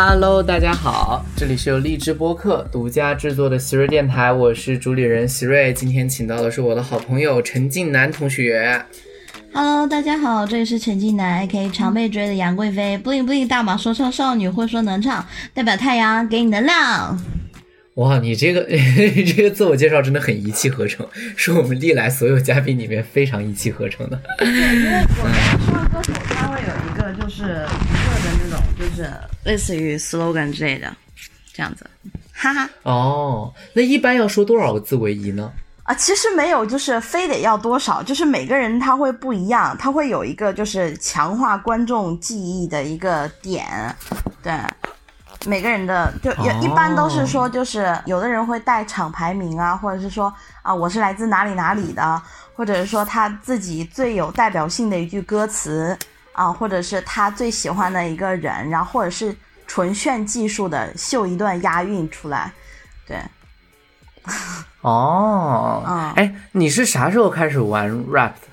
Hello，大家好，这里是由荔枝播客独家制作的席瑞电台，我是主理人席瑞。今天请到的是我的好朋友陈静南同学。Hello，大家好，这里是陈静南，A.K. 常被追的杨贵妃，bling bling 大马说唱少女，会说能唱，代表太阳给你能量。哇，你这个你 这个自我介绍真的很一气呵成，是我们历来所有嘉宾里面非常一气呵成的。对，因为我们说歌手他会有一个就是就是类似于 slogan 之类的，这样子，哈哈。哦，那一般要说多少个字为宜呢？啊，其实没有，就是非得要多少，就是每个人他会不一样，他会有一个就是强化观众记忆的一个点，对，每个人的就有、哦一般都是说，就是有的人会带厂牌名啊，或者是说啊我是来自哪里哪里的，或者是说他自己最有代表性的一句歌词啊，或者是他最喜欢的一个人，然后或者是纯炫技术的秀一段押韵出来，对。哦，嗯哎，你是啥时候开始玩 rap 的？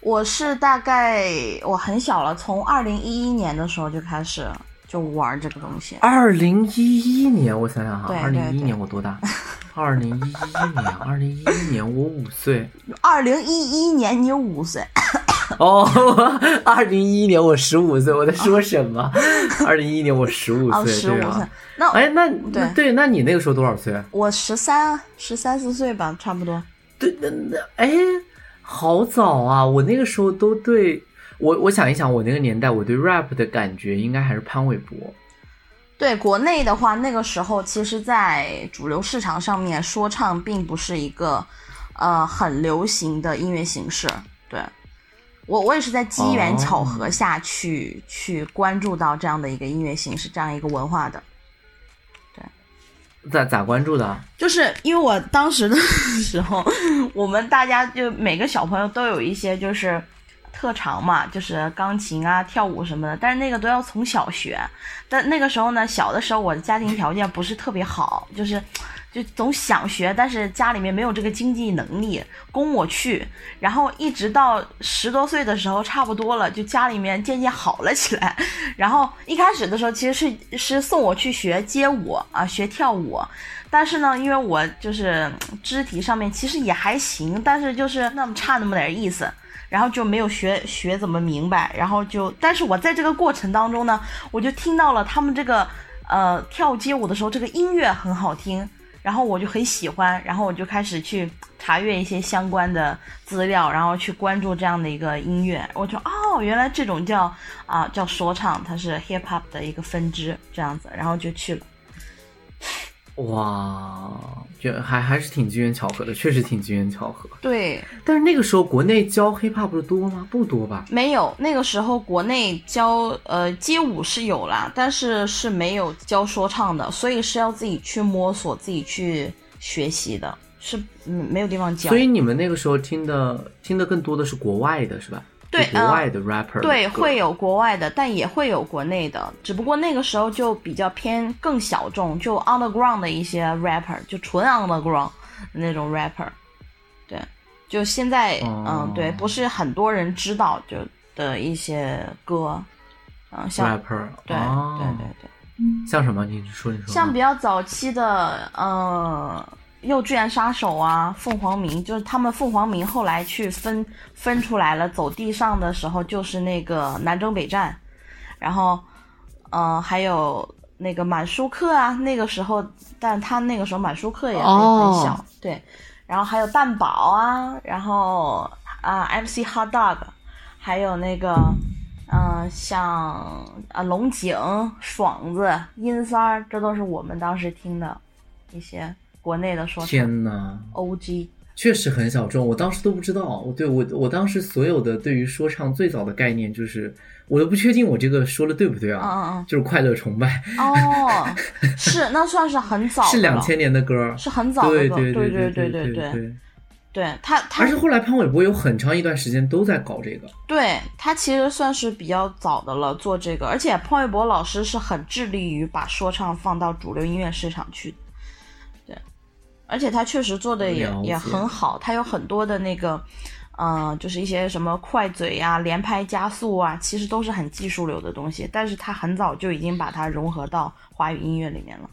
我是大概我很小了，从二零一一年的时候就开始就玩这个东西。二零一一年，我想想哈，对二零一一年我多大？二零一一年，二零一一年我五岁。二零一一年你五岁，哦，二零一一年我十五岁，我在说什么？二零一一年我十五哦，岁，十五岁对啊。。那哎，那对那对，那你那个时候多少岁？我十三十三四岁吧，差不多。对，那那哎，好早啊！我那个时候都对我，我想一想，我那个年代，我对 rap 的感觉应该还是潘玮柏。对国内的话，那个时候其实，在主流市场上面，说唱并不是一个呃很流行的音乐形式。对我，我也是在机缘巧合下去、去关注到这样的一个音乐形式，这样一个文化的。对咋咋关注的？就是因为我当时的 时候，我们大家就每个小朋友都有一些就是特长嘛，就是钢琴啊、跳舞什么的，但是那个都要从小学。但那个时候呢，小的时候我的家庭条件不是特别好，就是就总想学，但是家里面没有这个经济能力供我去。然后一直到十多岁的时候，差不多了，就家里面渐渐好了起来。然后一开始的时候，其实是是送我去学街舞啊，学跳舞。但是呢，因为我就是肢体上面其实也还行，但是就是那么差那么点意思，然后就没有学学怎么明白，然后就，但是我在这个过程当中呢，我就听到了他们这个呃跳街舞的时候，这个音乐很好听，然后我就很喜欢，然后我就开始去查阅一些相关的资料，然后去关注这样的一个音乐，我就哦，原来这种叫啊、叫说唱，它是 hip hop 的一个分支这样子，然后就去了。哇，就还还是挺机缘巧合的，确实挺机缘巧合。对，但是那个时候国内教 hiphop 的多吗？不多吧？没有，那个时候国内教呃街舞是有啦，但是是没有教说唱的，所以是要自己去摸索、自己去学习的，是嗯没有地方教所。以你们那个时候听的听的更多的是国外的，是吧？对就国外的 rapper 的对，会有国外的，但也会有国内的，只不过那个时候就比较偏更小众，就 underground 的一些 rapper，就纯 underground 的那种 rapper。对，就现在，哦嗯，对，不是很多人知道就的一些歌，嗯，像 rapper，对、哦对对对。像什么？你说你说。像比较早期的，呃，幼稚园杀手啊，凤凰鸣，就是他们凤凰鸣后来去分分出来了，走地上的时候就是那个南征北战，然后，呃，还有那个满舒克啊，那个时候，但他那个时候满舒克也很、小，对，然后还有蛋堡啊，然后啊、MC Hot Dog，还有那个。嗯、像啊龙井、爽子、阴三儿，这都是我们当时听的一些国内的说唱天呐，OG。确实很小众，我当时都不知道。我对我我当时所有的对于说唱最早的概念就是，我都不确定我这个说的对不对啊？嗯嗯就是快乐崇拜，嗯，哦，是，那算是很早是两千年的歌，是很早的对歌，对对对对对对对。对他他。而且后来潘玮柏有很长一段时间都在搞这个，对他其实算是比较早的了做这个，而且潘玮柏老师是很致力于把说唱放到主流音乐市场去而且他确实做的也也很好，他有很多的那个嗯、就是一些什么快嘴呀、连拍加速啊，其实都是很技术流的东西，但是他很早就已经把它融合到华语音乐里面了。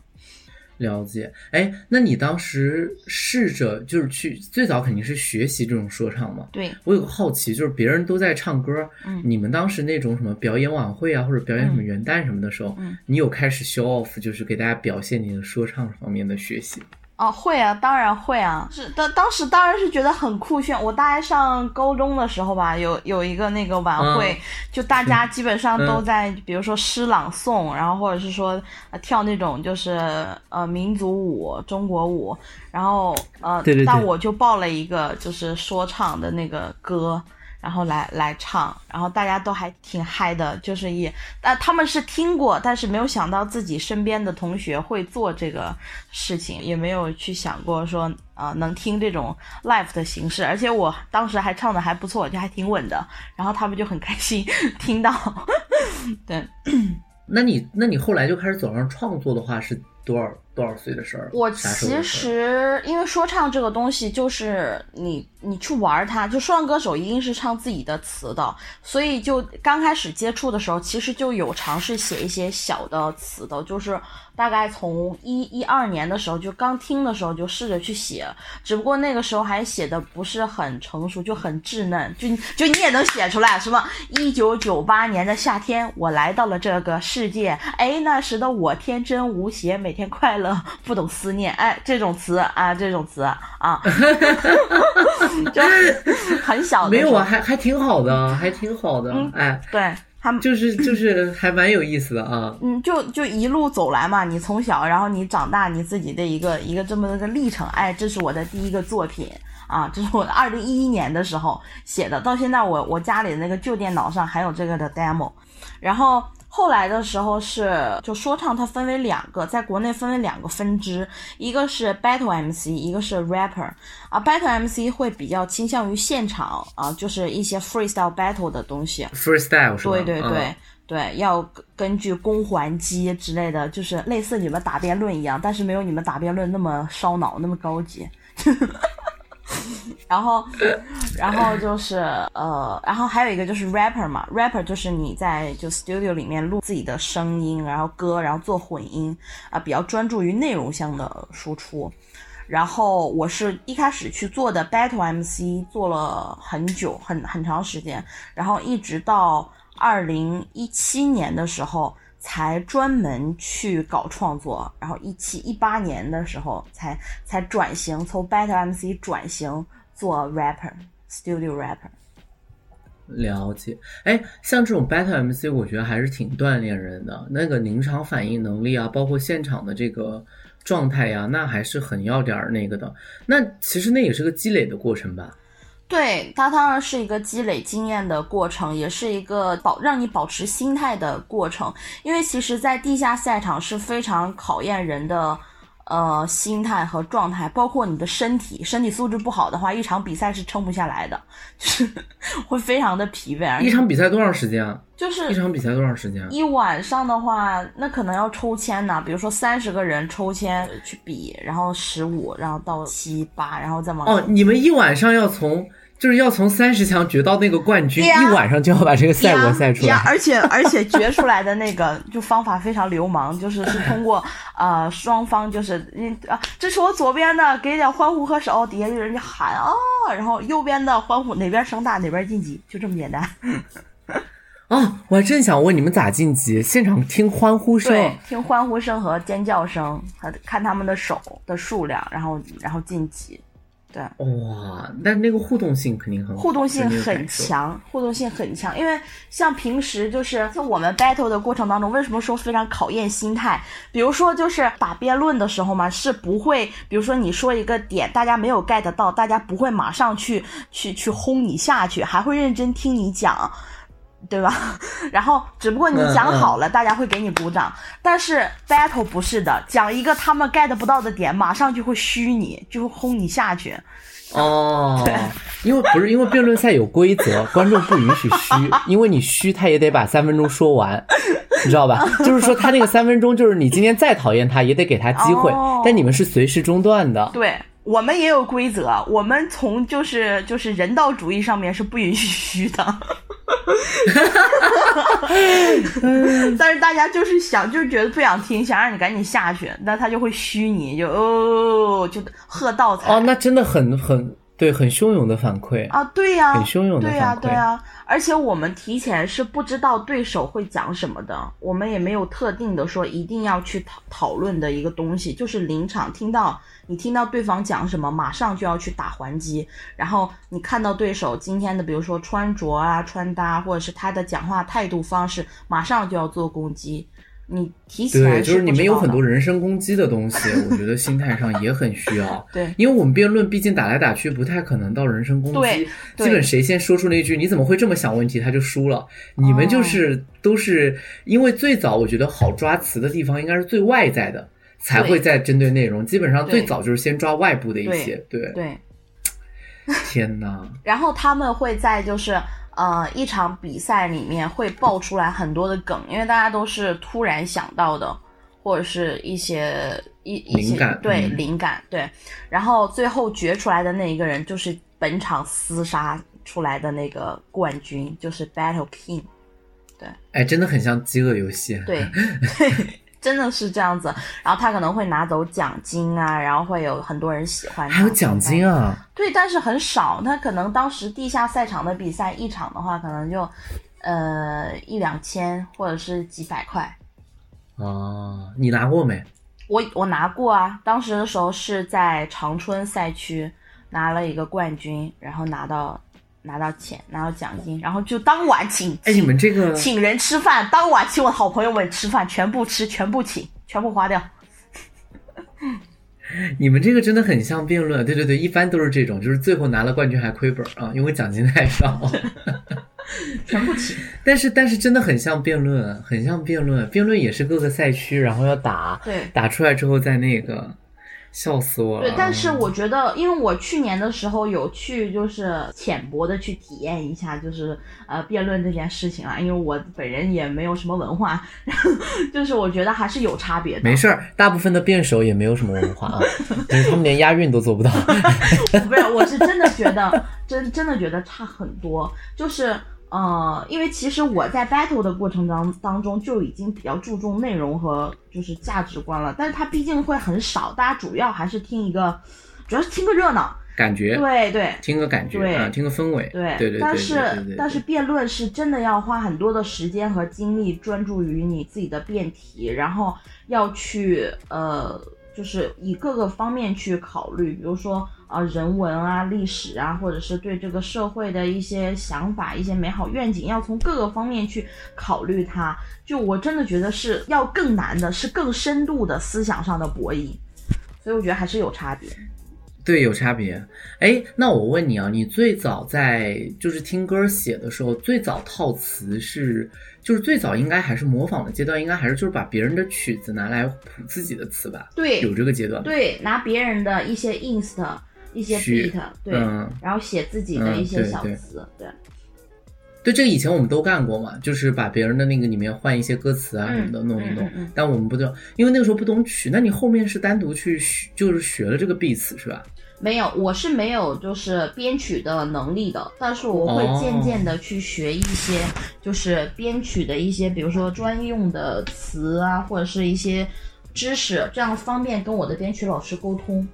了解，哎，那你当时试着就是去最早肯定是学习这种说唱嘛？对，我有个好奇，就是别人都在唱歌，嗯你们当时那种什么表演晚会啊，或者表演什么元旦什么的时候，嗯你有开始 show off，就是给大家表现你的说唱方面的学习？哦，会啊，当然会啊。是当当时当然是觉得很酷炫。我大概上高中的时候吧，有有一个那个晚会，嗯就大家基本上都嗯在，比如说诗朗诵，然后或者是说、呃跳那种就是呃民族舞、中国舞，然后呃，对对对但我就报了一个就是说唱的那个歌。然后来来唱，然后大家都还挺嗨的，就是也，呃，他们是听过，但是没有想到自己身边的同学会做这个事情，也没有去想过说，啊、能听这种 live 的形式，而且我当时还唱的还不错，就还挺稳的，然后他们就很开心 听到，对。那你那你后来就开始走上创作的话，是多少多少岁的事儿？我其实因为说唱这个东西，就是你你去玩它，就说唱歌手一定是唱自己的词的，所以就刚开始接触的时候，其实就有尝试写一些小的词的，就是大概从一一二年的时候，就刚听的时候就试着去写，只不过那个时候还写的不是很成熟，就很稚嫩，就就你也能写出来什么一九九八年的夏天，我来到了这个世界，哎，那时的我天真无邪，每天快乐，不懂思念，哎，这种词啊，这种词啊，就很小的没有啊，还还挺好的，还挺好的，嗯哎，对他们。就是就是还蛮有意思的啊。嗯，就就一路走来嘛，你从小，然后你长大，你自己的一个一个这么一个历程。哎，这是我的第一个作品啊，这是我二零一一年的时候写的，到现在我我家里的那个旧电脑上还有这个的 demo。然后后来的时候是就说唱，它分为两个，在国内分为两个分支，一个是 battle MC，一个是 rapper。啊，battle MC 会比较倾向于现场啊，就是一些 freestyle battle 的东西。freestyle 是吧？对对对、嗯对，要根根据公还击之类的，就是类似你们打辩论一样，但是没有你们打辩论那么烧脑，那么高级。然后，然后就是呃，然后还有一个就是 rapper 嘛，rapper 就是你在就 studio 里面录自己的声音，然后歌，然后做混音啊、比较专注于内容向的输出。然后我是一开始去做的 battle MC，做了很久，很很长时间，然后一直到二零一七年的时候，才专门去搞创作，然后一七一八年的时候才才转型，从 battle MC 转型做 rapper，studio rapper。了解，哎，像这种 battle MC，我觉得还是挺锻炼人的。那个临场反应能力啊，包括现场的这个状态呀、那还是很要点儿那个的。那其实那也是个积累的过程吧？对，它当然是一个积累经验的过程，也是一个保让你保持心态的过程。因为其实，在地下赛场是非常考验人的呃心态和状态，包括你的身体，身体素质不好的话，一场比赛是撑不下来的，就是 会非常的疲惫。而一场比赛多长时间啊？就是一场比赛多长时间啊？一晚上的话，那可能要抽签呢，比如说三十个人抽签去比，然后十五，然后到七八，然后再往哦，你们一晚上要从就是要从三十强决到那个冠军，一晚上就要把这个赛果赛出呀，来。而且而且决出来的那个就方法非常流氓，就是是通过呃双方就是嗯啊，这是我左边的，给点欢呼和手，底下有人就喊啊、然后右边的欢呼哪边声大哪边晋级，就这么简单。啊，我还真想问你们咋晋级？现场听欢呼声对，听欢呼声和尖叫声，还看他们的手的数量，然后然后晋级。对，哇，但那个互动性肯定很好，互动性很。强，互动性很强。因为像平时就是在我们 battle 的过程当中，为什么说非常考验心态？比如说就是打辩论的时候嘛，是不会，比如说你说一个点，大家没有 get 到，大家不会马上去去去轰你下去，还会认真听你讲。对吧？然后只不过你讲好了，大家会给你鼓掌。但是 battle 不是的，讲一个他们 get 不到的点，马上就会虚你，就会轰你下去。哦，因为不是因为辩论赛有规则，观众不允许虚，因为你虚他也得把三分钟说完，你知道吧？就是说他那个三分钟，就是你今天再讨厌他也得给他机会，哦但你们是随时中断的。对我们也有规则，我们从就是就是人道主义上面是不允许虚的。但是大家就是想，就是觉得不想听，想让你赶紧下去，那他就会虚你，就哦，就喝倒彩。哦，那真的很很对，很汹涌的反馈啊！对呀，很汹涌的反馈。对呀，对呀。而且我们提前是不知道对手会讲什么的，我们也没有特定的说一定要去讨讨论的一个东西，就是临场听到你听到对方讲什么，马上就要去打还击。然后你看到对手今天的，比如说穿着啊、穿搭，或者是他的讲话态度方式，马上就要做攻击。你提前对，就是你们有很多人身攻击的东西，我觉得心态上也很需要。对，因为我们辩论毕竟打来打去，不太可能到人身攻击。基本谁先说出那句“你怎么会这么想”问题，他就输了。你们就是都是因为最早，我觉得好抓词的地方应该是最外在的，才会在针对内容。基本上最早就是先抓外部的一些。对对。天呐。然后他们会在就是。呃，一场比赛里面会爆出来很多的梗，因为大家都是突然想到的，或者是一些一一些对灵感对，然后最后决出来的那一个人就是本场厮杀出来的那个冠军，就是 Battle King，对，哎，真的很像饥饿游戏，对。真的是这样子，然后他可能会拿走奖金啊，然后会有很多人喜欢。还有奖金啊？对，但是很少。他可能当时地下赛场的比赛一场的话，可能就呃一两千或者是几百块。哦，你拿过没？我我拿过啊，当时的时候是在长春赛区拿了一个冠军，然后拿到。拿到钱，拿到奖金，然后就当晚请。哎，你们这个请人吃饭，当晚请我好朋友们吃饭，全部吃，全部请，全部花掉。你们这个真的很像辩论，对对对，一般都是这种，就是最后拿了冠军还亏本啊，因为奖金太少。全部请。但是但是真的很像辩论，很像辩论，辩论也是各个赛区，然后要打，对，打出来之后再那个。笑死我了！对，但是我觉得，因为我去年的时候有去，就是浅薄的去体验一下，就是呃辩论这件事情啊。因为我本人也没有什么文化，就是我觉得还是有差别的。没事儿，大部分的辩手也没有什么文化啊，他们连押韵都做不到。不是，我是真的觉得，真真的觉得差很多，就是。呃，因为其实我在 battle 的过程当当中就已经比较注重内容和就是价值观了，但是它毕竟会很少，大家主要还是听一个，主要是听个热闹，感觉，对对，听个感觉，对，听个氛围，对对对。但是但是辩论是真的要花很多的时间和精力专注于你自己的辩题，然后要去呃。就是以各个方面去考虑，比如说啊人文啊历史啊，或者是对这个社会的一些想法、一些美好愿景，要从各个方面去考虑它。就我真的觉得是要更难的，是更深度的思想上的博弈，所以我觉得还是有差别。对，有差别。哎，那我问你啊，你最早在就是听歌写的时候，最早套词是？就是最早应该还是模仿的阶段，应该还是就是把别人的曲子拿来谱自己的词吧？对，有这个阶段。对，拿别人的一些 inst 一些 beat，对，然后写自己的一些小词，对。对，这个以前我们都干过嘛，就是把别人的那个里面换一些歌词啊什么的弄一弄。但我们不知道，因为那个时候不懂曲。那你后面是单独去学，就是学了这个 beats 是吧？没有，我是没有就是编曲的能力的，但是我会渐渐的去学一些，就是编曲的一些，比如说专用的词啊，或者是一些知识，这样方便跟我的编曲老师沟通。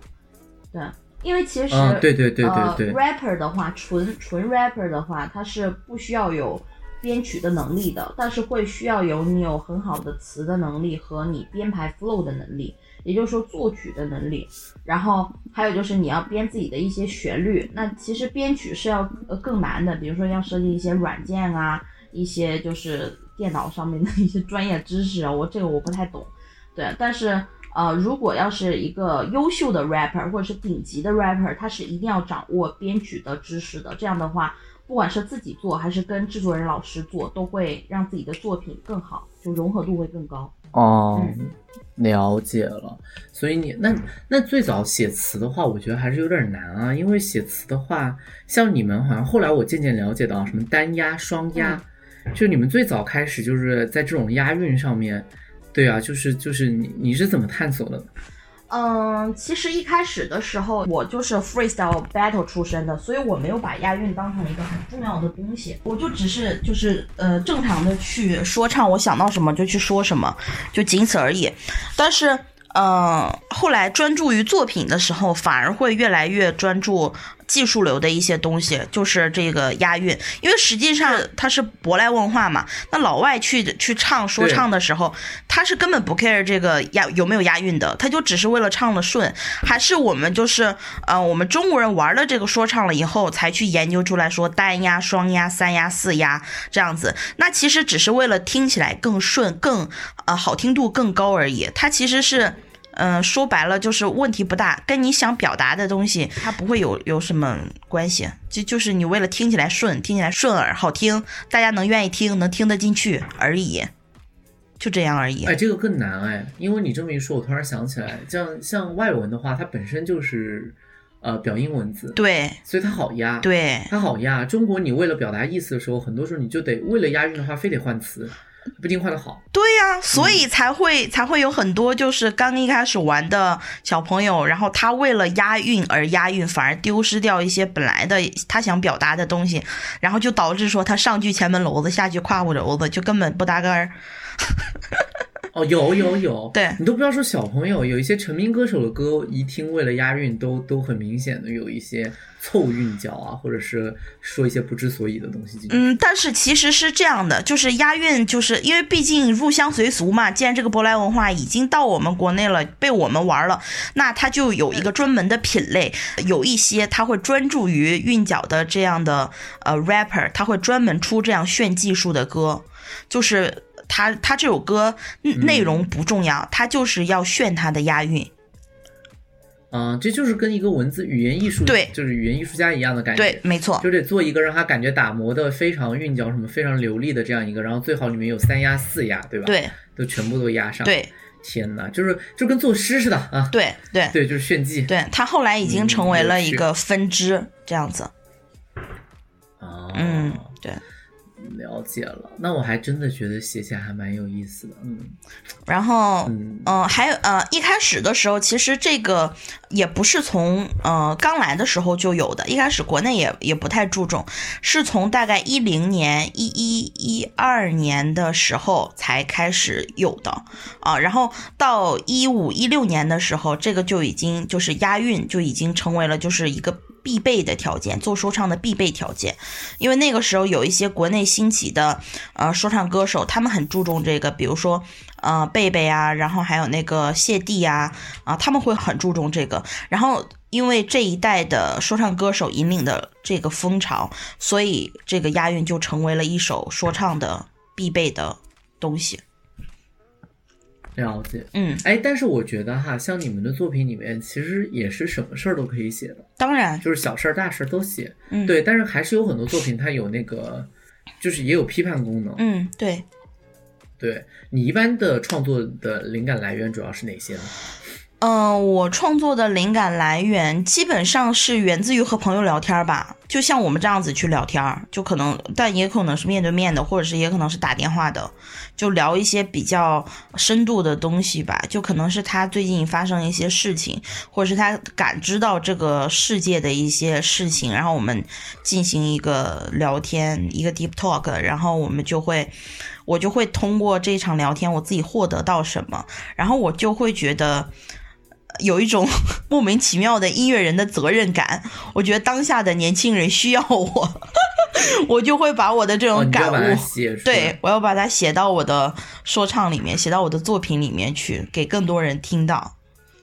对，因为其实对对对对对，rapper 的话，纯纯 rapper 的话，他是不需要有编曲的能力的，但是会需要有你有很好的词的能力和你编排 flow 的能力。也就是说，作曲的能力，然后还有就是你要编自己的一些旋律。那其实编曲是要呃更难的，比如说要设计一些软件啊，一些就是电脑上面的一些专业知识啊。我这个我不太懂，对。但是呃，如果要是一个优秀的 rapper 或者是顶级的 rapper，他是一定要掌握编曲的知识的。这样的话，不管是自己做还是跟制作人老师做，都会让自己的作品更好，就融合度会更高。哦。了解了，所以你那那最早写词的话，我觉得还是有点难啊，因为写词的话，像你们好像后来我渐渐了解到什么单押、双押，就你们最早开始就是在这种押韵上面，对啊，就是就是你你是怎么探索的？嗯，其实一开始的时候，我就是 freestyle battle 出身的，所以我没有把押韵当成一个很重要的东西，我就只是就是呃正常的去说唱，我想到什么就去说什么，就仅此而已。但是，嗯，后来专注于作品的时候，反而会越来越专注。技术流的一些东西，就是这个押韵，因为实际上它是舶来文化嘛。那老外去去唱说唱的时候，他是根本不 care 这个押有没有押韵的，他就只是为了唱的顺。还是我们就是呃，我们中国人玩了这个说唱了以后，才去研究出来说单押、双押、三押、四押这样子。那其实只是为了听起来更顺、更呃好听度更高而已。它其实是。嗯，说白了就是问题不大，跟你想表达的东西它不会有有什么关系，就就是你为了听起来顺，听起来顺耳好听，大家能愿意听，能听得进去而已，就这样而已。哎，这个更难哎，因为你这么一说，我突然想起来，像像外文的话，它本身就是呃表音文字，对，所以它好押，对，它好押。中国你为了表达意思的时候，很多时候你就得为了押韵的话，非得换词。不一定画的好，对呀，所以才会才会有很多就是刚一开始玩的小朋友，然后他为了押韵而押韵，反而丢失掉一些本来的他想表达的东西，然后就导致说他上句前门楼子，下句胯骨轴子，就根本不搭嘎儿。哦，有有有，对你都不要说小朋友，有一些成名歌手的歌，一听为了押韵，都都很明显的有一些凑韵脚啊，或者是说一些不知所以的东西进去。嗯，但是其实是这样的，就是押韵，就是因为毕竟入乡随俗嘛。既然这个舶来文化已经到我们国内了，被我们玩了，那它就有一个专门的品类，有一些它会专注于韵脚的这样的呃 rapper，他会专门出这样炫技术的歌，就是。他他这首歌内容不重要，他就是要炫他的押韵。嗯，这就是跟一个文字语言艺术对，就是语言艺术家一样的感觉。对，没错，就得做一个让他感觉打磨的非常韵脚什么非常流利的这样一个，然后最好里面有三押四押，对吧？对，都全部都押上。对，天哪，就是就跟作诗似的啊。对对对，就是炫技。对他后来已经成为了一个分支这样子。啊，嗯，对。了解了，那我还真的觉得写起来还蛮有意思的，嗯。然后，嗯，还有呃，一开始的时候，其实这个也不是从呃刚来的时候就有的，一开始国内也也不太注重，是从大概一零年、一一一二年的时候才开始有的啊。然后到一五一六年的时候，这个就已经就是押韵就已经成为了就是一个。必备的条件，做说唱的必备条件，因为那个时候有一些国内兴起的呃说唱歌手，他们很注重这个，比如说呃贝贝啊，然后还有那个谢帝啊，啊他们会很注重这个。然后因为这一代的说唱歌手引领的这个风潮，所以这个押韵就成为了一首说唱的必备的东西。了解，嗯，哎，但是我觉得哈，像你们的作品里面，其实也是什么事儿都可以写的，当然，就是小事儿、大事儿都写，嗯，对，但是还是有很多作品它有那个，就是也有批判功能，嗯，对，对你一般的创作的灵感来源主要是哪些呢？嗯，我创作的灵感来源基本上是源自于和朋友聊天吧，就像我们这样子去聊天，就可能，但也可能是面对面的，或者是也可能是打电话的，就聊一些比较深度的东西吧。就可能是他最近发生一些事情，或者是他感知到这个世界的一些事情，然后我们进行一个聊天，一个 deep talk，然后我们就会，我就会通过这场聊天，我自己获得到什么，然后我就会觉得。有一种 莫名其妙的音乐人的责任感，我觉得当下的年轻人需要我，我就会把我的这种感悟，对我要把它写到我的说唱里面，写到我的作品里面去，给更多人听到，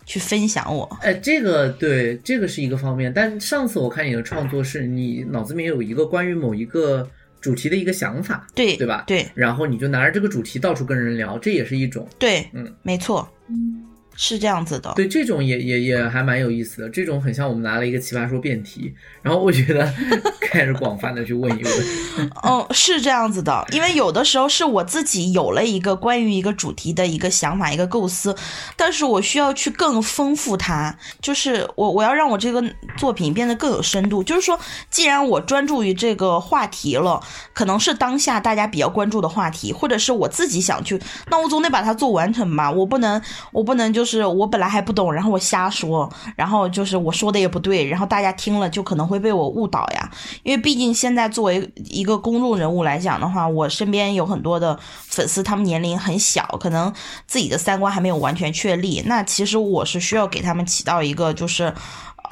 去分享我。哎，这个对，这个是一个方面。但上次我看你的创作，是你脑子里面有一个关于某一个主题的一个想法，对对吧？对，然后你就拿着这个主题到处跟人聊，这也是一种，对，嗯，没错，嗯。是这样子的，对，这种也也也还蛮有意思的。这种很像我们拿了一个奇葩说辩题，然后我觉得 开始广泛的去问一问。嗯，是这样子的，因为有的时候是我自己有了一个关于一个主题的一个想法、一个构思，但是我需要去更丰富它，就是我我要让我这个作品变得更有深度。就是说，既然我专注于这个话题了，可能是当下大家比较关注的话题，或者是我自己想去，那我总得把它做完成吧。我不能，我不能就。就是我本来还不懂，然后我瞎说，然后就是我说的也不对，然后大家听了就可能会被我误导呀。因为毕竟现在作为一个公众人物来讲的话，我身边有很多的粉丝，他们年龄很小，可能自己的三观还没有完全确立。那其实我是需要给他们起到一个就是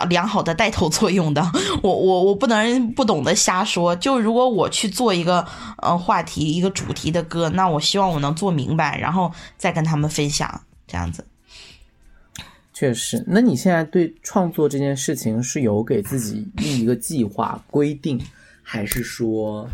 良好的带头作用的。我我我不能不懂得瞎说。就如果我去做一个呃话题一个主题的歌，那我希望我能做明白，然后再跟他们分享这样子。确实，那你现在对创作这件事情是有给自己立一个计划规定，还是说，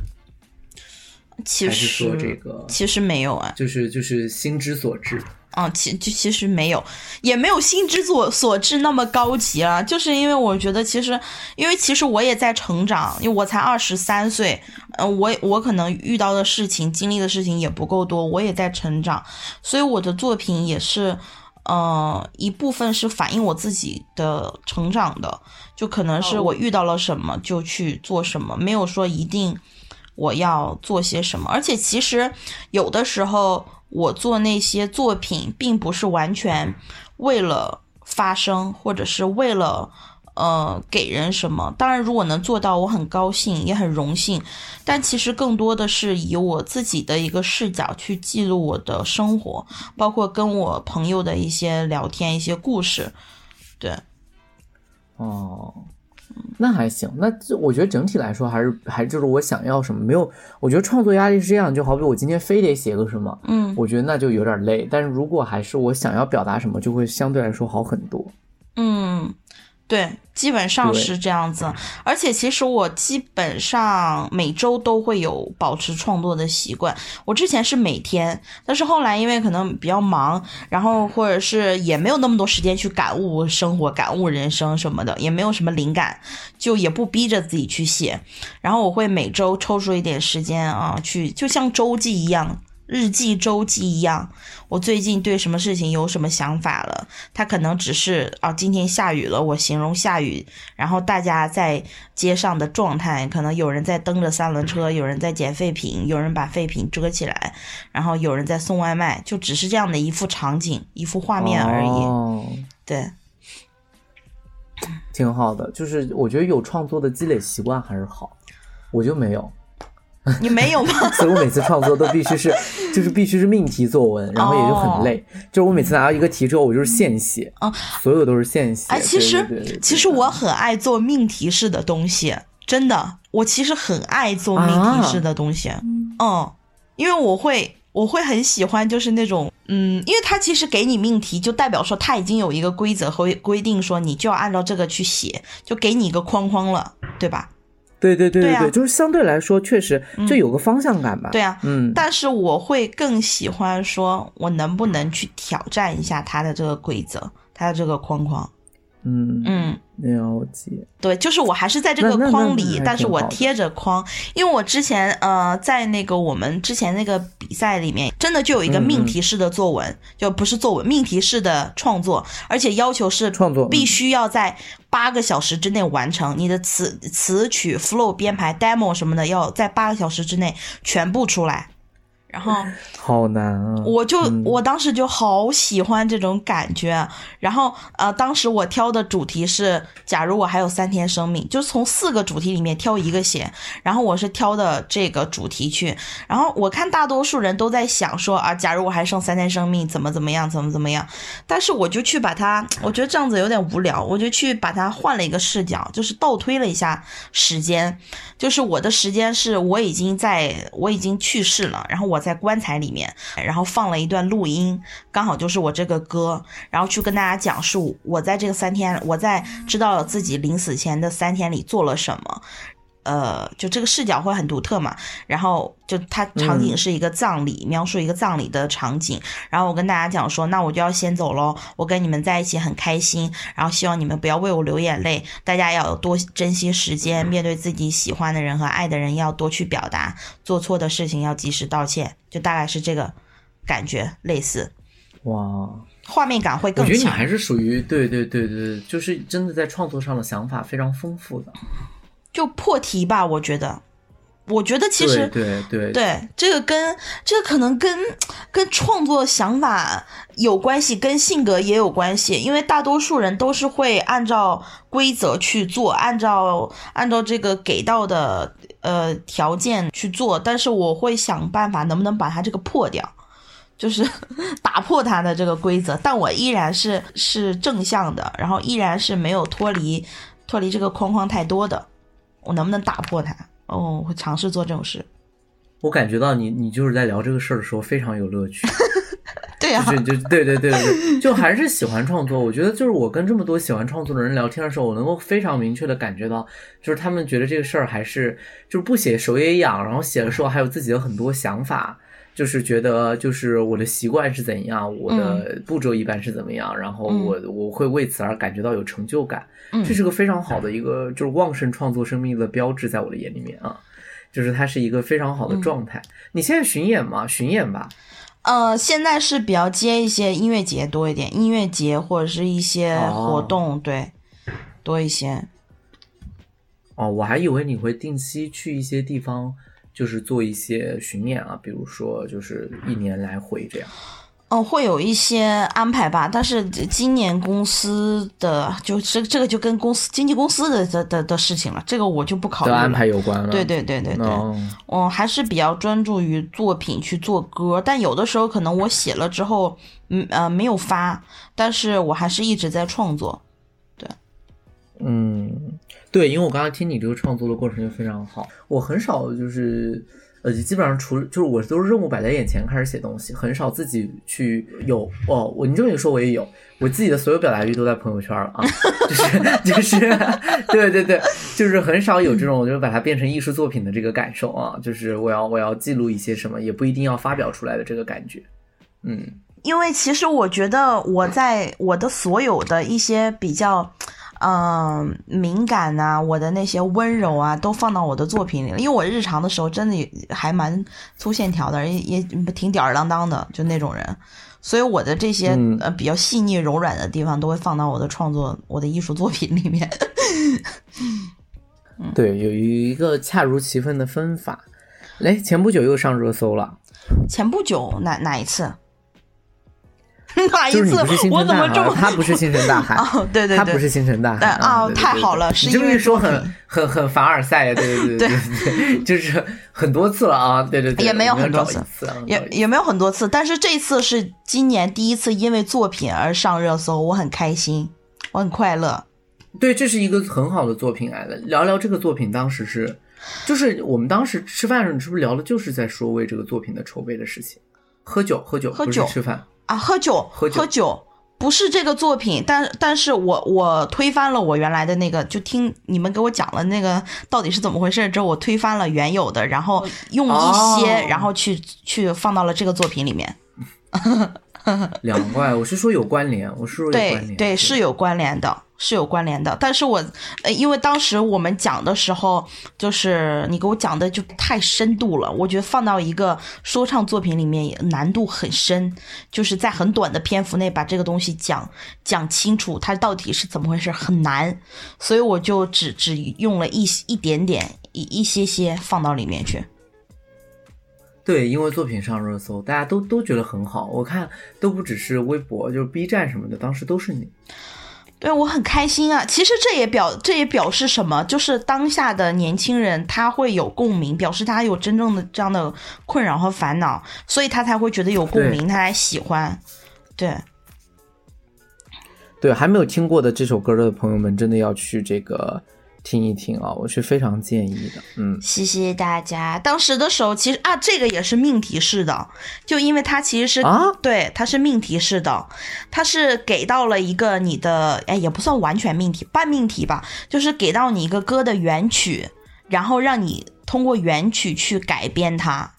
其实说这个其实没有啊，就是就是心之所至？嗯，其就其实没有，也没有心之所所至那么高级啊。就是因为我觉得，其实因为其实我也在成长，因为我才二十三岁，嗯、我我可能遇到的事情、经历的事情也不够多，我也在成长，所以我的作品也是，呃，一部分是反映我自己的成长的，就可能是我遇到了什么就去做什么，没有说一定我要做些什么。而且其实有的时候我做那些作品，并不是完全为了发声，或者是为了呃给人什么。当然，如果能做到，我很高兴，也很荣幸。但其实更多的是以我自己的一个视角去记录我的生活，包括跟我朋友的一些聊天、一些故事。对，哦，那还行。那这我觉得整体来说还是还就是我想要什么没有。我觉得创作压力是这样，就好比我今天非得写个什么，嗯我觉得那就有点累。但是如果还是我想要表达什么，就会相对来说好很多。嗯，对，基本上是这样子。而且其实我基本上每周都会有保持创作的习惯。我之前是每天，但是后来因为可能比较忙，然后或者是也没有那么多时间去感悟生活、感悟人生什么的，也没有什么灵感，就也不逼着自己去写。然后我会每周抽出一点时间啊，去就像周记一样。日记、周记一样，我最近对什么事情有什么想法了？它可能只是啊，今天下雨了，我形容下雨，然后大家在街上的状态，可能有人在蹬着三轮车，有人在捡废品，有人把废品遮起来，然后有人在送外卖，就只是这样的一幅场景、一幅画面而已。哦，对，挺好的。就是我觉得有创作的积累习惯还是好，我就没有。你没有吗？所以我每次创作都必须是，就是必须是命题作文，然后也就很累。就是我每次拿到一个题之后，我就是现写，哦所有都是现写。哎，其实其实我很爱做命题式的东西，真的，我其实很爱做命题式的东西。嗯，因为我会我会很喜欢，就是那种嗯，因为他其实给你命题，就代表说他已经有一个规则和规定，说你就要按照这个去写，就给你一个框框了，对吧？对对对对对对，就是相对来说确实就有个方向感吧。对啊，嗯，但是我会更喜欢说，我能不能去挑战一下它的这个规则，它的这个框框。嗯嗯，了解。对，就是我还是在这个框里，但是我贴着框，因为我之前呃在那个我们之前那个比赛里面，真的就有一个命题式的作文，就不是作文，命题式的创作，而且要求是创作嗯。必须要在八个小时之内完成，你的词词曲、flow 编排、demo 什么的，要在八个小时之内全部出来，然后。好难啊！我就、嗯我当时就好喜欢这种感觉，然后呃，当时我挑的主题是，假如我还有三天生命，就从四个主题里面挑一个写，然后我是挑的这个主题去，然后我看大多数人都在想说啊，假如我还剩三天生命，怎么怎么样，怎么怎么样，但是我就去把它，我觉得这样子有点无聊，我就去把它换了一个视角，就是倒推了一下时间，就是我的时间是我已经在我已经去世了，然后我在棺材里面，然后放了一段录音，刚好就是我这个歌，然后去跟大家讲述我在这个三天，我在知道自己临死前的三天里做了什么。呃，就这个视角会很独特嘛，然后就它场景是一个葬礼，描述一个葬礼的场景，然后我跟大家讲说，那我就要先走喽，我跟你们在一起很开心，然后希望你们不要为我流眼泪，大家要多珍惜时间，面对自己喜欢的人和爱的人要多去表达，做错的事情要及时道歉，就大概是这个感觉，类似哇，画面感会更我觉得你强。还是属于对对对对，对就是真的在创作上的想法非常丰富的。就破题吧，我觉得，我觉得其实对对对这个跟这个可能跟跟创作想法有关系，跟性格也有关系。因为大多数人都是会按照规则去做，按照按照这个给到的呃条件去做，但是我会想办法能不能把它这个破掉，就是 打破它的这个规则。但我依然是是正向的，然后依然是没有脱离脱离这个框框太多的。我能不能打破它？哦，我会尝试做这种事。我感觉到你，你就是在聊这个事儿的时候非常有乐趣。对呀，就就对对对对，就还是喜欢创作。我觉得就是我跟这么多喜欢创作的人聊天的时候，我能够非常明确的感觉到，就是他们觉得这个事儿还是就是不写手也痒，然后写的时候还有自己的很多想法，就是觉得就是我的习惯是怎样，我的步骤一般是怎么样，然后我我会为此而感觉到有成就感。这是个非常好的一个就是旺盛创作生命的标志，在我的眼里面啊，就是它是一个非常好的状态。你现在巡演吗？巡演吧。呃，现在是比较接一些音乐节多一点，音乐节或者是一些活动，对，多一些。哦，我还以为你会定期去一些地方，就是做一些巡演啊，比如说就是一年来回这样。嗯，会有一些安排吧，但是今年公司的就这这个就跟公司经纪公司的的的的事情了，这个我就不考虑。安排有关了。对对对对对，嗯，还是比较专注于作品去做歌，但有的时候可能我写了之后，嗯呃没有发，但是我还是一直在创作。对，嗯，对，因为我刚才听你这个创作的过程就非常好，我很少就是。呃，基本上除了就是我都是任务摆在眼前开始写东西，很少自己去有哦。我你这么一说，我也有，我自己的所有表达欲都在朋友圈了啊，就是就是，对对对，就是很少有这种就是把它变成艺术作品的这个感受啊，就是我要我要记录一些什么，也不一定要发表出来的这个感觉，嗯，因为其实我觉得我在我的所有的一些比较。嗯，敏感呐，我的那些温柔啊，都放到我的作品里了。因为我日常的时候真的还蛮粗线条的，也也挺吊儿郎当的，就那种人。所以我的这些呃比较细腻柔软的地方，都会放到我的创作、我的艺术作品里面。对，有一个恰如其分的分法。哎，前不久又上热搜了。前不久哪哪一次？哪一次？我怎么这么？他不是星辰大海。哦，对对对，他不是星辰大海。啊，太好了，是因为说很很很凡尔赛，对对对对对，就是很多次了啊，对对对，也没有很多次，也也没有很多次，但是这次是今年第一次因为作品而上热搜，我很开心，我很快乐。对，这是一个很好的作品来的。聊聊这个作品，当时是，就是我们当时吃饭的时候，你是不是聊的就是在说为这个作品的筹备的事情？喝酒，喝酒，喝酒，吃饭。啊，喝酒，喝酒，不是这个作品，但但是我我推翻了我原来的那个，就听你们给我讲了那个到底是怎么回事之后，我推翻了原有的，然后用一些，然后去去放到了这个作品里面。两怪，我是说有关联，我是说有关联，对对是有关联的。是有关联的，但是我，呃，因为当时我们讲的时候，就是你给我讲的就太深度了，我觉得放到一个说唱作品里面难度很深，就是在很短的篇幅内把这个东西讲讲清楚，它到底是怎么回事很难，所以我就只只用了一一点点一一些些放到里面去。对，因为作品上热搜，大家都都觉得很好，我看都不只是微博，就是 B 站什么的，当时都是你。对我很开心啊！其实这也表这也表示什么？就是当下的年轻人他会有共鸣，表示他有真正的这样的困扰和烦恼，所以他才会觉得有共鸣，他才喜欢。对，对，还没有听过的这首歌的朋友们，真的要去这个。听一听啊，我是非常建议的。嗯，谢谢大家。当时的时候，其实啊，这个也是命题式的，就因为它其实是啊，对，它是命题式的，它是给到了一个你的，哎，也不算完全命题，半命题吧，就是给到你一个歌的原曲，然后让你通过原曲去改编它。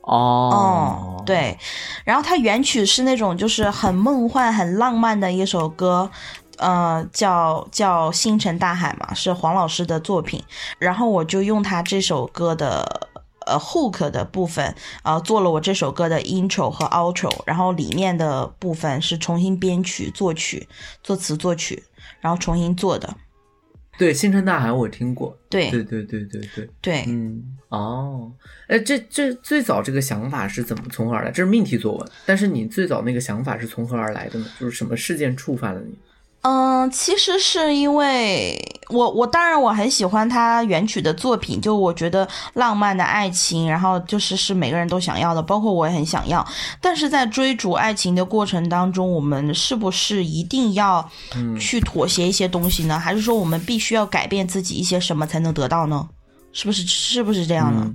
哦，对，然后它原曲是那种就是很梦幻、很浪漫的一首歌。呃，叫叫星辰大海嘛，是黄老师的作品。然后我就用他这首歌的呃 hook 的部分，呃，做了我这首歌的 intro 和 outro。然后里面的部分是重新编曲、作曲、作词、作曲，然后重新做的。对，星辰大海我听过。对对对对对对，对，嗯，哦，哎，这这最早这个想法是怎么从何而来？这是命题作文，但是你最早那个想法是从何而来的呢？就是什么事件触发了你？嗯，其实是因为我，我当然我很喜欢他原曲的作品，就我觉得浪漫的爱情，然后就是是每个人都想要的，包括我也很想要。但是在追逐爱情的过程当中，我们是不是一定要去妥协一些东西呢？还是说我们必须要改变自己一些什么才能得到呢？是不是是不是这样呢？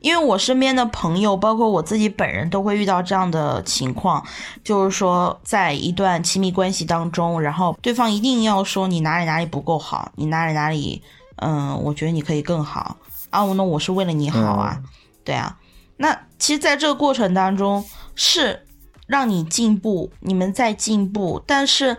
因为我身边的朋友，包括我自己本人，都会遇到这样的情况，就是说，在一段亲密关系当中，然后对方一定要说你哪里哪里不够好，你哪里哪里，嗯，我觉得你可以更好啊，那我是为了你好啊，对啊，那其实，在这个过程当中是让你进步，你们在进步，但是。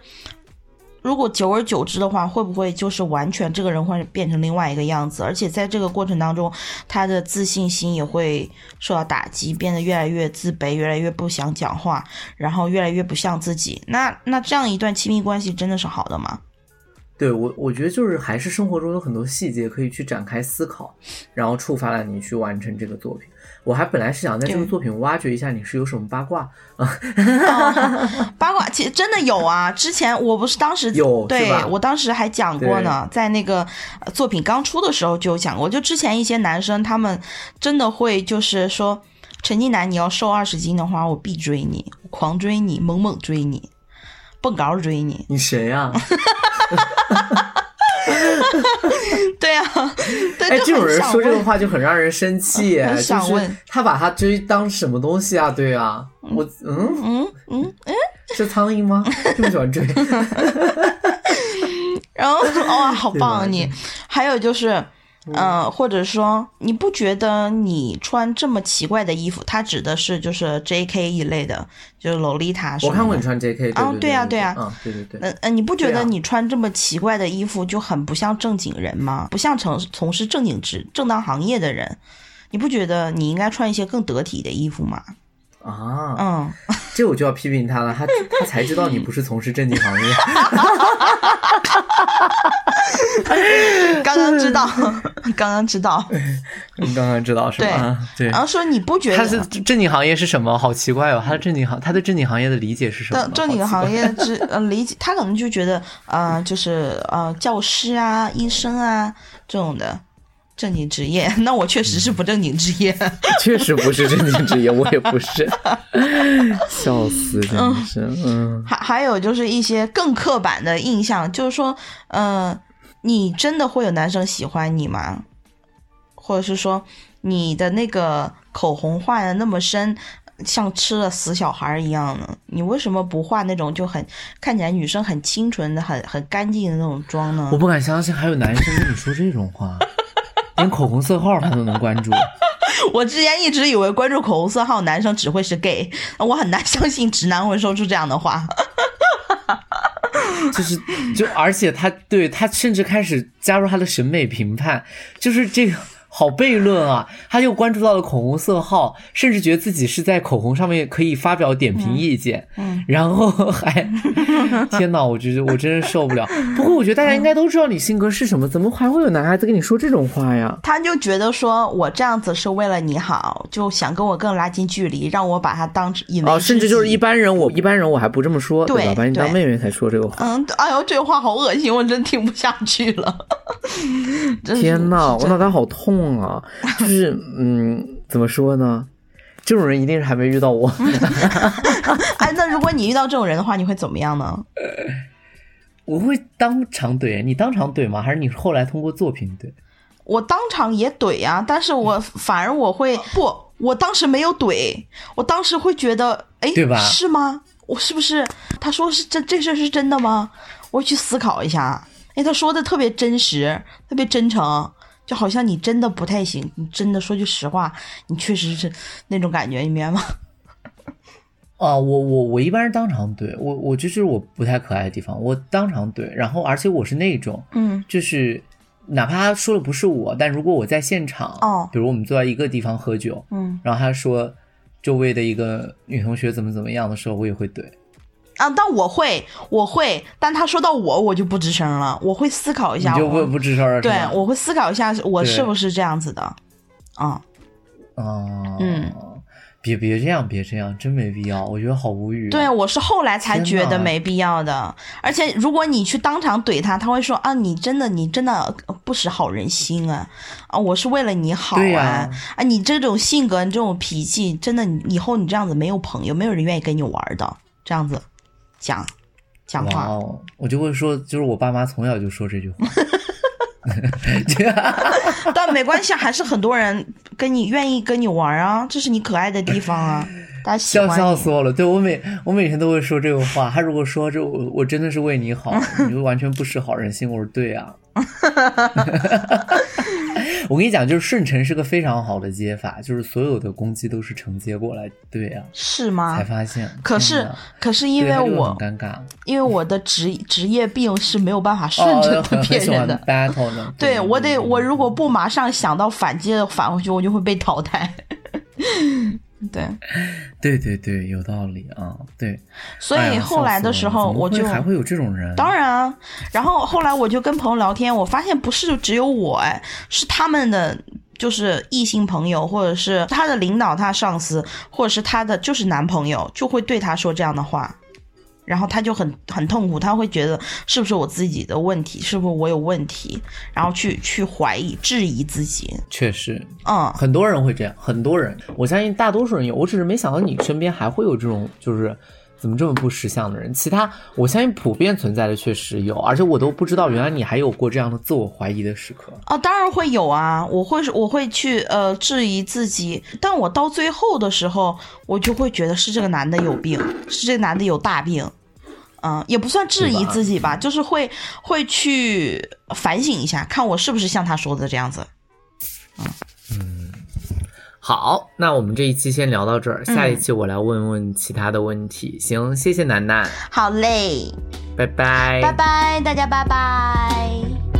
如果久而久之的话，会不会就是完全这个人会变成另外一个样子？而且在这个过程当中，他的自信心也会受到打击，变得越来越自卑，越来越不想讲话，然后越来越不像自己。那那这样一段亲密关系真的是好的吗？对我，我觉得就是还是生活中有很多细节可以去展开思考，然后触发了你去完成这个作品。我还本来是想在这个作品挖掘一下你是有什么八卦啊，八卦其实真的有啊。之前我不是当时有对我当时还讲过呢，在那个作品刚出的时候就讲过。就之前一些男生他们真的会就是说，陈近南你要瘦二十斤的话，我必追你，狂追你，猛猛追你，蹦高追你。你谁呀？对啊，哎，这种人说这个话就很让人生气，就是他把他追当什么东西啊？对啊，我嗯嗯嗯嗯，是苍蝇吗？这么喜欢追？然后哇，好棒啊你！还有就是。嗯，或者说你不觉得你穿这么奇怪的衣服？它指的是就是 J K 一类的，就是洛丽塔。我看过你穿 J K。啊，对呀，对呀。嗯，对对对。嗯嗯，你不觉得你穿这么奇怪的衣服就很不像正经人吗？不像从从事正经职正当行业的人，你不觉得你应该穿一些更得体的衣服吗？啊，嗯，这我就要批评他了，他 他才知道你不是从事正经行业。刚刚知道，刚刚知道，你刚刚知道是吧？对，然后说你不觉得他是正经行业是什么？好奇怪哦，他的正经行，他对正经行业的理解是什么？正经行业之呃理解，他可能就觉得呃，就是呃，教师啊，医生啊这种的。正经职业，那我确实是不正经职业，确实不是正经职业，我也不是，笑死，真的是，嗯，还还有就是一些更刻板的印象，就是说，嗯，你真的会有男生喜欢你吗？或者是说，你的那个口红画的那么深，像吃了死小孩一样呢，你为什么不画那种就很看起来女生很清纯的、很很干净的那种妆呢？我不敢相信还有男生跟你说这种话。连口红色号他都能关注，我之前一直以为关注口红色号男生只会是 gay，我很难相信直男会说出这样的话。就是就而且他对他甚至开始加入他的审美评判，就是这个。好悖论啊！他就关注到了口红色号，甚至觉得自己是在口红上面可以发表点评意见。嗯，然后还，天哪！我觉得我真是受不了。不过我觉得大家应该都知道你性格是什么，怎么还会有男孩子跟你说这种话呀？他就觉得说我这样子是为了你好，就想跟我更拉近距离，让我把他当以为哦，甚至就是一般人，我一般人我还不这么说，对吧？把你当妹妹才说这个话。嗯，哎呦，这话好恶心，我真听不下去了。天呐，我脑袋好痛。啊，就是 嗯，怎么说呢？这种人一定是还没遇到我。哎，那如果你遇到这种人的话，你会怎么样呢？我会当场怼你，当场怼吗？还是你后来通过作品怼？我当场也怼呀，但是我反而我会不，我当时没有怼，我当时会觉得，哎，对吧？是吗？我是不是？他说是真，这事是真的吗？我去思考一下。哎，他说的特别真实，特别真诚。就好像你真的不太行，你真的说句实话，你确实是那种感觉，你明白吗？啊，我我我一般是当场怼我，我就是我不太可爱的地方，我当场怼，然后而且我是那种，嗯，就是哪怕他说的不是我，但如果我在现场，哦，比如我们坐在一个地方喝酒，嗯，然后他说周围的一个女同学怎么怎么样的时候，我也会怼。啊，但我会，我会，但他说到我，我就不吱声了，我会思考一下，你就会不吱声了，对，我会思考一下，我是不是这样子的，啊、啊，嗯，别别这样，别这样，真没必要，我觉得好无语、啊。对，我是后来才觉得没必要的。而且如果你去当场怼他，他会说啊，你真的你真的不识好人心啊啊，我是为了你好对啊啊，你这种性格，你这种脾气，真的你以后你这样子没有朋友，没有人愿意跟你玩的。这样子讲讲话，哦，我就会说，就是我爸妈从小就说这句话。但没关系，啊，还是很多人跟你愿意跟你玩啊，这是你可爱的地方啊，大家笑。笑死我了！对我每我每天都会说这个话。他如果说这我我真的是为你好，你就完全不识好人心。我说对啊。我跟你讲，就是顺承是个非常好的接法，就是所有的攻击都是承接过来。对啊，是吗才？发现。可是可是因为我很尴尬，因为我的职职业病是没有办法顺哦，着很别人的。battle 的。对我得，我如果不马上想到反击的返回去，我就会被淘汰。对，对对对，有道理啊。对，所以后来的时候，我就还会有这种人。当然啊，然后后来我就跟朋友聊天，我发现不是只有我，哎，是他们的。就是异性朋友，或者是他的领导、他上司，或者是他的就是男朋友，就会对他说这样的话，然后他就很很痛苦，他会觉得是不是我自己的问题，是不是我有问题，然后去去怀疑、质疑自己。确实，嗯，很多人会这样，很多人，我相信大多数人有，我只是没想到你身边还会有这种，就是怎么这么不识相的人。其他我相信普遍存在的确实有，而且我都不知道原来你还有过这样的自我怀疑的时刻。啊，当然会有啊，我会我会去呃质疑自己，但我到最后的时候，我就会觉得是这个男的有病，是这个男的有大病，嗯，也不算质疑自己吧，就是会会去反省一下，看我是不是像他说的这样子。嗯。嗯。好，那我们这一期先聊到这儿，下一嗯。期我来问问其他的问题。行，谢谢楠楠，好嘞，拜拜，拜拜，大家拜拜。